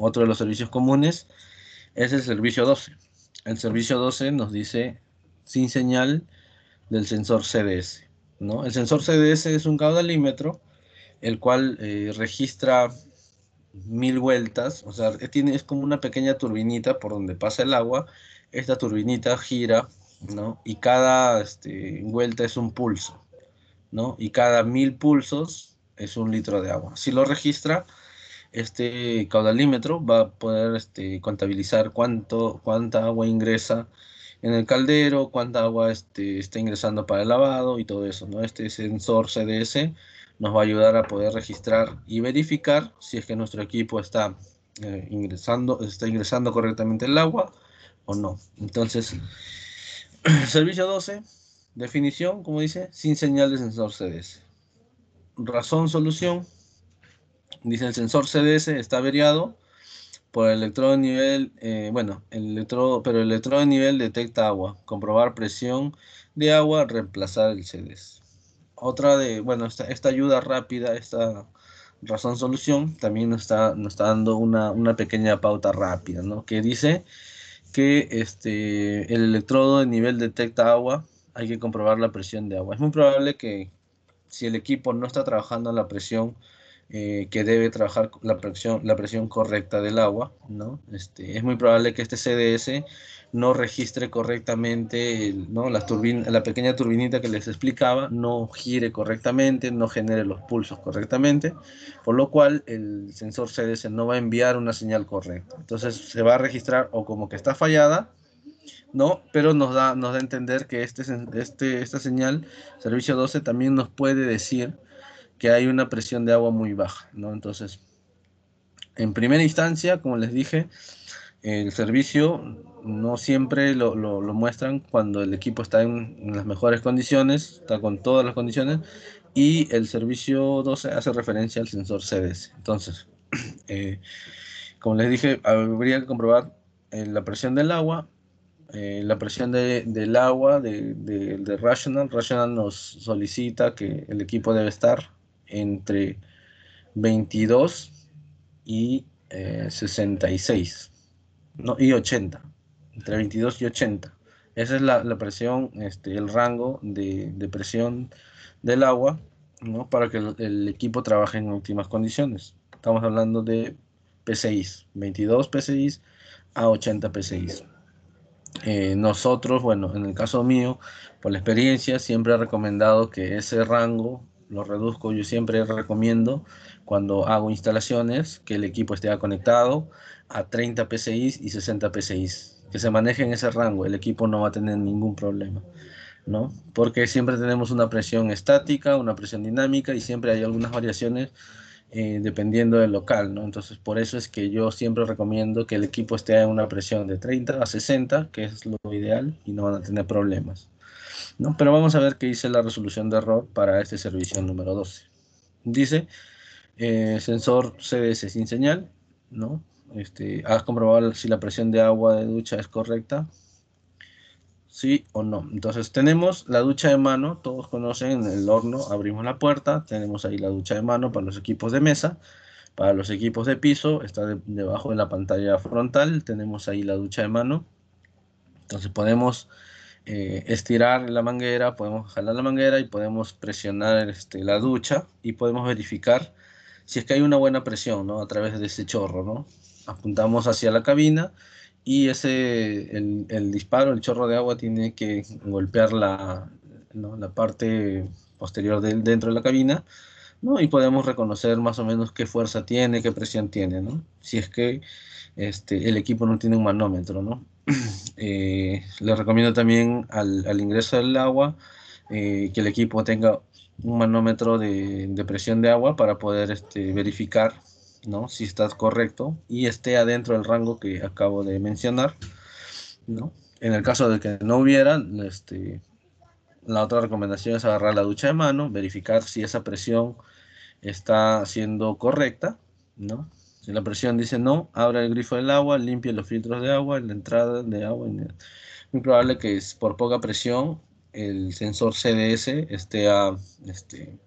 Otro de los servicios comunes es el servicio 12. El servicio 12 nos dice sin señal del sensor CDS. ¿no? El sensor CDS es un caudalímetro, el cual eh, registra mil vueltas, o sea, tiene, es como una pequeña turbinita por donde pasa el agua. Esta turbinita gira, ¿no? Y cada este, vuelta es un pulso, ¿no? Y cada mil pulsos es un litro de agua. Si lo registra, este caudalímetro va a poder este, contabilizar cuánto, cuánta agua ingresa en el caldero, cuánta agua este, está ingresando para el lavado y todo eso, ¿no? Este sensor CDS nos va a ayudar a poder registrar y verificar si es que nuestro equipo está eh, ingresando, está ingresando correctamente el agua o no. Entonces, servicio 12, definición, como dice, sin señal de sensor CDS. Razón, solución. Dice el sensor CDS está averiado por el electrodo de nivel, eh, bueno, el electrodo, pero el electrodo de nivel detecta agua. Comprobar presión de agua, reemplazar el CDS. Otra de, bueno, esta, esta ayuda rápida, esta razón solución, también nos está, nos está dando una, una pequeña pauta rápida, ¿no? Que dice que este, el electrodo de nivel detecta agua, hay que comprobar la presión de agua. Es muy probable que si el equipo no está trabajando la presión eh, que debe trabajar la presión, la presión correcta del agua, ¿no? Este, es muy probable que este CDS no registre correctamente, ¿no? La, turbina, la pequeña turbinita que les explicaba no gire correctamente, no genere los pulsos correctamente, por lo cual el sensor CDS no va a enviar una señal correcta. Entonces se va a registrar o como que está fallada, ¿no? Pero nos da, nos da a entender que este, este, esta señal, servicio 12, también nos puede decir que hay una presión de agua muy baja, ¿no? Entonces, en primera instancia, como les dije, el servicio no siempre lo, muestran cuando el equipo está en, las mejores condiciones, está con todas las condiciones, y el servicio 12 hace referencia al sensor CDS. Entonces, eh, como les dije, habría que comprobar eh, la presión del agua, eh, la presión del agua de, de, Rational. Rational nos solicita que el equipo debe estar entre 22 y 66 eh, no, y 80, entre 22 y 80. Esa es la, presión, este, el rango de, presión del agua, ¿no? Para que el, equipo trabaje en óptimas condiciones. Estamos hablando de PCIs, 22 PCIs a 80 PCIs. Eh, nosotros, bueno, en el caso mío, por la experiencia, siempre he recomendado que ese rango lo reduzco, yo siempre recomiendo cuando hago instalaciones que el equipo esté conectado a 30 PCI y 60 PCI, que se maneje en ese rango, el equipo no va a tener ningún problema, ¿no? Porque siempre tenemos una presión estática, una presión dinámica y siempre hay algunas variaciones eh, dependiendo del local, ¿no? Entonces, por eso es que yo siempre recomiendo que el equipo esté en una presión de 30 a 60, que es lo ideal, y no van a tener problemas. ¿No? Pero vamos a ver qué dice la resolución de error para este servicio número 12. Dice, eh, sensor CDS sin señal, ¿no? Este, has comprobado si la presión de agua de ducha es correcta, sí o no. Entonces tenemos la ducha de mano, todos conocen el horno, abrimos la puerta, tenemos ahí la ducha de mano para los equipos de mesa, para los equipos de piso, está debajo de la pantalla frontal, tenemos ahí la ducha de mano. Entonces podemos eh, estirar la manguera, podemos jalar la manguera y podemos presionar este, la ducha y podemos verificar si es que hay una buena presión ¿no? a través de ese chorro. ¿no? Apuntamos hacia la cabina y ese, el, disparo, el chorro de agua tiene que golpear la, la parte posterior del dentro de la cabina ¿no? y podemos reconocer más o menos qué fuerza tiene, qué presión tiene, ¿no? si es que este, el equipo no tiene un manómetro. ¿no? Eh, les recomiendo también al, ingreso del agua eh, que el equipo tenga un manómetro de, presión de agua para poder este, verificar ¿no? si está correcto y esté adentro del rango que acabo de mencionar. ¿no? En el caso de que no hubiera, este, la otra recomendación es agarrar la ducha de mano, verificar si esa presión está siendo correcta, ¿no? Si la presión dice no, abra el grifo del agua, limpie los filtros de agua, la entrada de agua. Muy probable que es por poca presión el sensor CDS esté a... Este,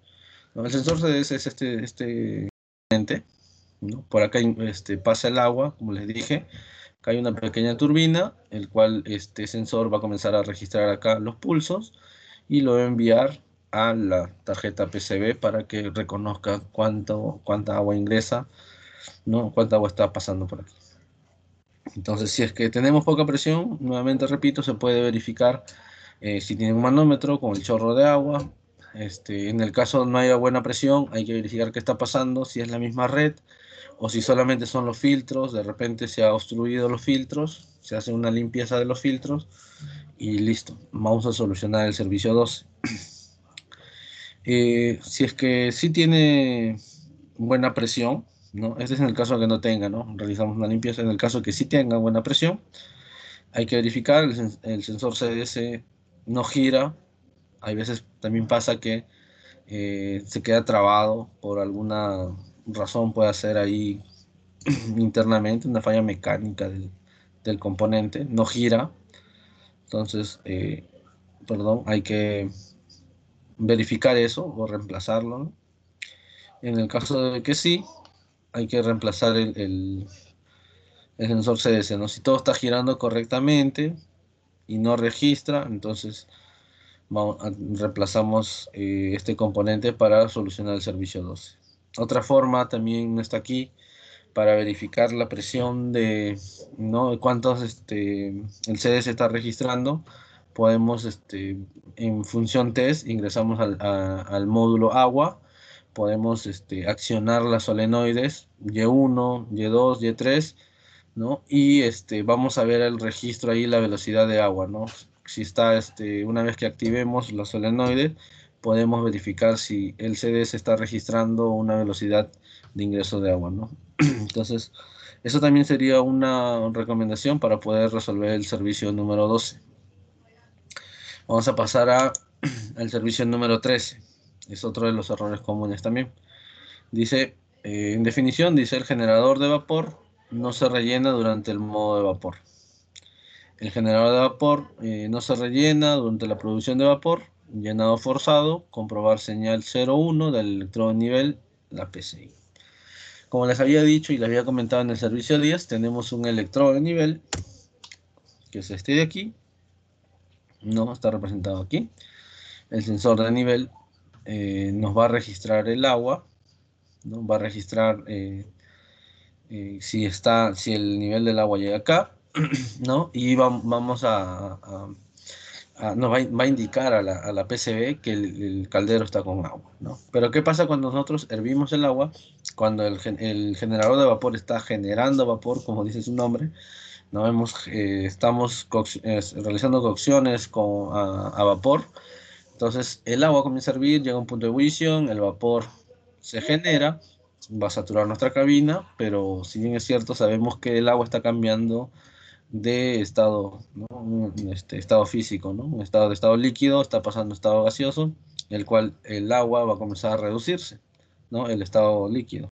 el sensor CDS es este, este Por acá este, pasa el agua, como les dije. Acá hay una pequeña turbina, el cual este sensor va a comenzar a registrar acá los pulsos y lo va a enviar a la tarjeta PCB para que reconozca cuánto, cuánta agua ingresa, ¿no? cuánta agua está pasando por aquí. Entonces, si es que tenemos poca presión, nuevamente repito, se puede verificar eh, si tiene un manómetro con el chorro de agua. Este, en el caso no haya buena presión, hay que verificar qué está pasando, si es la misma red o si solamente son los filtros, de repente se ha obstruido los filtros, se hace una limpieza de los filtros y listo, vamos a solucionar el servicio 12. Eh, si es que sí tiene buena presión, ¿no? Este es en el caso que no tenga, ¿no? Realizamos una limpieza en el caso que sí tenga buena presión. Hay que verificar, el, sensor CDS no gira. Hay veces también pasa que eh, se queda trabado por alguna razón, puede ser ahí internamente una falla mecánica del, del componente, no gira. Entonces, eh, perdón, hay que verificar eso o reemplazarlo. En el caso de que sí, hay que reemplazar el, el, sensor CS. ¿no? Si todo está girando correctamente y no registra, entonces reemplazamos eh, este componente para solucionar el servicio 12. Otra forma también está aquí para verificar la presión de ¿no? cuántos este, el CS está registrando podemos este, en función test ingresamos al, al módulo agua podemos este, accionar las solenoides Y1, Y2, Y3, ¿no? Y este, vamos a ver el registro ahí, la velocidad de agua, ¿no? Si está, este, una vez que activemos los solenoides, podemos verificar si el CDS está registrando una velocidad de ingreso de agua, ¿no? Entonces, eso también sería una recomendación para poder resolver el servicio número 12. Vamos a pasar al servicio número 13 es otro de los errores comunes también. Dice, eh, en definición, dice el generador de vapor no se rellena durante el modo de vapor. El generador de vapor eh, no se rellena durante la producción de vapor, llenado forzado, comprobar señal 0,1 del electrodo de nivel, la PCI. Como les había dicho y les había comentado en el servicio 10, tenemos un electrodo de nivel, que es este de aquí, no está representado aquí. El sensor de nivel eh, nos va a registrar el agua, ¿no? va a registrar eh, eh, si, está, si el nivel del agua llega acá, ¿no? y vamos a, nos va, a indicar a la, a PCB que el, caldero está con agua. ¿no? Pero ¿qué pasa cuando nosotros hervimos el agua? Cuando el, generador de vapor está generando vapor, como dice su nombre, ¿no? Vemos, estamos realizando cocciones con, a vapor, entonces el agua comienza a hervir, llega a un punto de ebullición, el vapor se genera, va a saturar nuestra cabina, pero si bien es cierto, sabemos que el agua está cambiando de estado, ¿no? este, estado físico, ¿no? un estado de estado líquido, está pasando a estado gaseoso, el cual el agua va a comenzar a reducirse, ¿no? el estado líquido.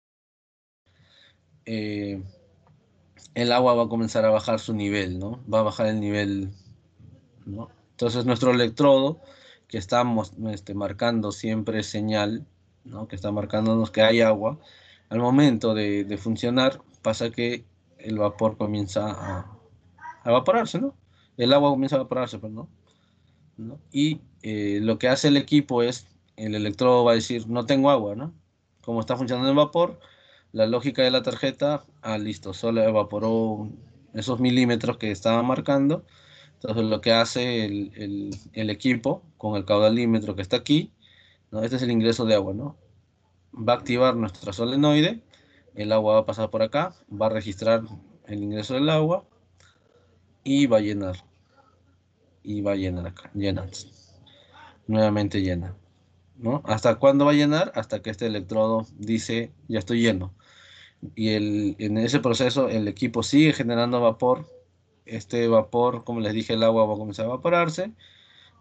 Eh, el agua va a comenzar a bajar su nivel, ¿no? va a bajar el nivel. ¿no? Entonces nuestro electrodo que estamos este, marcando siempre señal, ¿no? que está marcándonos que hay agua, al momento de, de funcionar pasa que el vapor comienza a, evaporarse, ¿no? El agua comienza a evaporarse, perdón. ¿no? Y eh, lo que hace el equipo es, el electrodo va a decir, no tengo agua, ¿no? Como está funcionando el vapor, la lógica de la tarjeta, ah, listo, solo evaporó esos milímetros que estaba marcando, entonces lo que hace el, equipo con el caudalímetro que está aquí, ¿no? este es el ingreso de agua, ¿no? va a activar nuestra solenoide, el agua va a pasar por acá, va a registrar el ingreso del agua y va a llenar. Y va a llenar acá, llena. Nuevamente llena. ¿no? ¿Hasta cuándo va a llenar? Hasta que este electrodo dice, ya estoy lleno. Y en ese proceso el equipo sigue generando vapor este vapor, como les dije, el agua va a comenzar a evaporarse,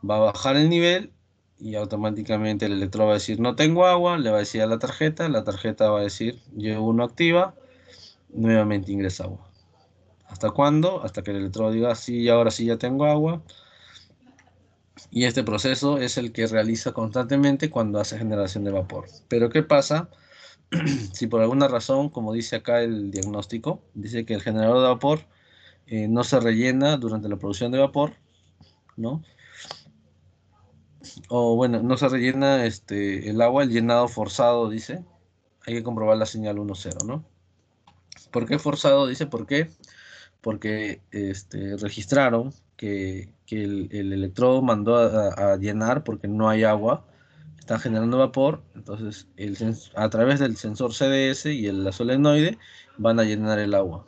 va a bajar el nivel y automáticamente el electrodo va a decir no tengo agua, le va a decir a la tarjeta, la tarjeta va a decir yo uno activa, nuevamente ingresa agua. ¿Hasta cuándo? Hasta que el electrodo diga sí, ahora sí ya tengo agua. Y este proceso es el que realiza constantemente cuando hace generación de vapor. Pero ¿qué pasa si por alguna razón, como dice acá el diagnóstico, dice que el generador de vapor eh, no se rellena durante la producción de vapor, ¿no? O bueno, no se rellena este, el agua, el llenado forzado, dice. Hay que comprobar la señal 1.0, ¿no? ¿Por qué forzado? Dice, ¿por qué? Porque este, registraron que, el, electrodo mandó a, llenar porque no hay agua, está generando vapor, entonces el a través del sensor CDS y el, la solenoide van a llenar el agua.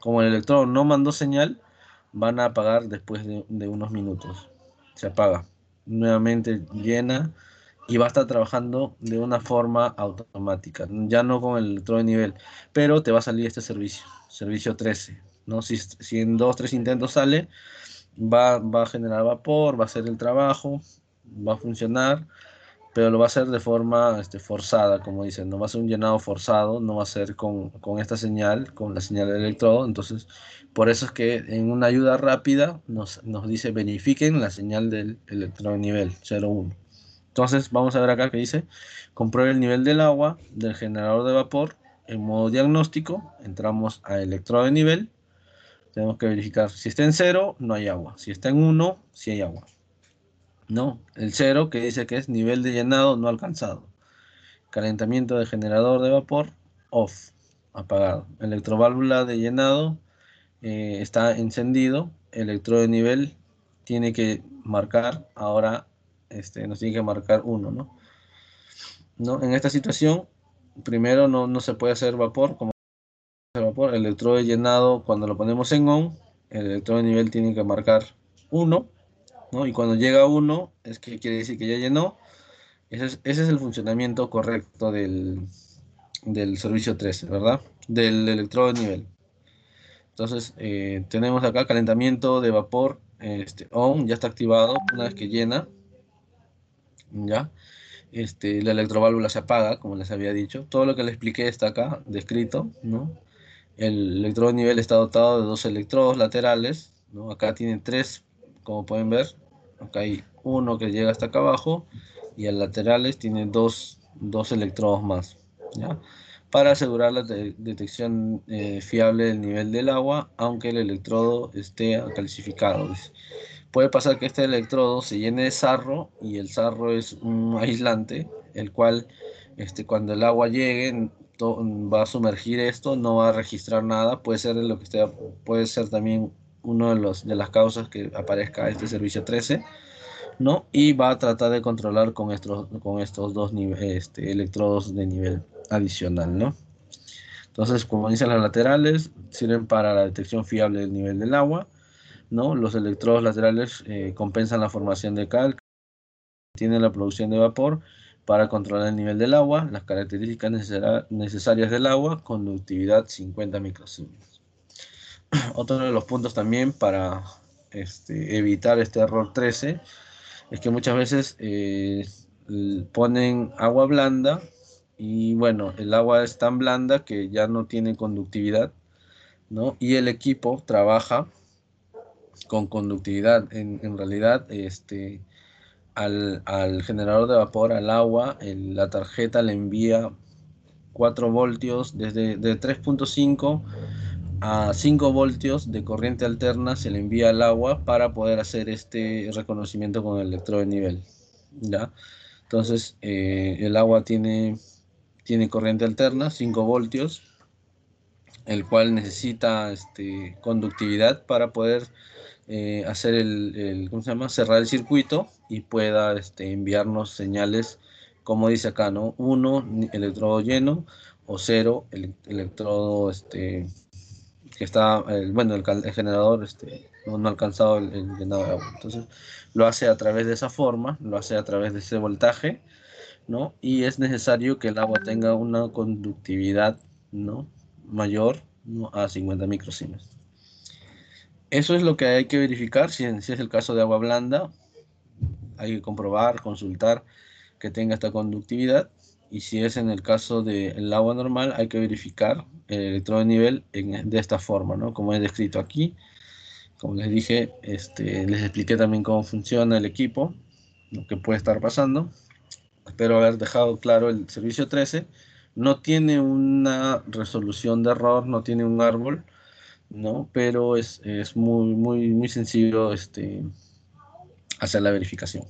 Como el electrodo no mandó señal, van a apagar después de, unos minutos. Se apaga. Nuevamente llena y va a estar trabajando de una forma automática, ya no con el electrodo de nivel, pero te va a salir este servicio, servicio 13, ¿no? Si, si en dos, tres intentos sale, va, va a generar vapor, va a hacer el trabajo, va a funcionar, pero lo va a hacer de forma este, forzada, como dicen, no va a ser un llenado forzado, no va a ser con, esta señal, con la señal del electrodo, entonces por eso es que en una ayuda rápida nos, nos dice verifiquen la señal del electrodo nivel 01. Entonces vamos a ver acá que dice compruebe el nivel del agua del generador de vapor en modo diagnóstico, entramos a electrodo de nivel, tenemos que verificar si está en 0, no hay agua, si está en 1, si hay agua. No, el 0 que dice que es nivel de llenado no alcanzado. Calentamiento de generador de vapor, off, apagado. Electroválvula de llenado eh, está encendido. Electrodo de nivel tiene que marcar, ahora este, nos tiene que marcar 1, ¿no? ¿no? En esta situación, primero no, no se puede hacer vapor, como vapor, el electrodo de llenado cuando lo ponemos en on, el electrodo de nivel tiene que marcar 1 y cuando llega uno, es que quiere decir que ya llenó. Ese es, el funcionamiento correcto del, servicio 13, ¿verdad? Del electrodo de nivel. Entonces, eh, tenemos acá calentamiento de vapor este, on, ya está activado una vez que llena. ¿Ya? Este, la electroválvula se apaga, como les había dicho. Todo lo que les expliqué está acá descrito, ¿no? El electrodo de nivel está dotado de dos electrodos laterales, ¿no? Acá tiene tres como pueden ver, acá hay uno que llega hasta acá abajo y a laterales tiene dos, electrodos más. Para asegurar la detección eh, fiable del nivel del agua, aunque el electrodo esté calcificado. Puede pasar que este electrodo se llene de sarro y el sarro es un aislante, el cual este, cuando el agua llegue va a sumergir esto, no va a registrar nada, puede ser lo que esté, puede ser también uno de, los, de las causas que aparezca este servicio 13, ¿no? Y va a tratar de controlar con estos, con estos dos este, electrodos de nivel adicional, ¿no? Entonces, como dicen las laterales, sirven para la detección fiable del nivel del agua, ¿no? Los electrodos laterales eh, compensan la formación de cal, tienen la producción de vapor para controlar el nivel del agua, las características necesarias del agua, conductividad 50 microsieverts. otro de los puntos también para este, evitar este error 13 es que muchas veces eh, ponen agua blanda y bueno, el agua es tan blanda que ya no tiene conductividad, ¿no? Y el equipo trabaja con conductividad. En, realidad, este, al, generador de vapor, al agua, la tarjeta le envía 4 voltios desde de 3.5 a 5 voltios de corriente alterna se le envía al agua para poder hacer este reconocimiento con el electrodo de nivel. ¿ya? Entonces, eh, el agua tiene, tiene corriente alterna, 5 voltios, el cual necesita este, conductividad para poder eh, hacer el, ¿cómo se llama? cerrar el circuito y pueda este, enviarnos señales, como dice acá, ¿no? 1, electrodo lleno, o 0, el, electrodo este, que está, bueno, el, generador este, no, ha alcanzado el, llenado de agua. Entonces, lo hace a través de esa forma, lo hace a través de ese voltaje, ¿no? Y es necesario que el agua tenga una conductividad, ¿no? Mayor a 50 microsiemens. Eso es lo que hay que verificar si es el caso de agua blanda. Hay que comprobar, consultar que tenga esta conductividad y si es en el caso del agua normal hay que verificar el electrodo de nivel de esta forma, ¿no? Como he descrito aquí. Como les dije, este, les expliqué también cómo funciona el equipo, lo que puede estar pasando. Espero haber dejado claro el servicio 13 No tiene una resolución de error, no tiene un árbol, ¿no? Pero es, muy, muy, muy sencillo este, hacer la verificación.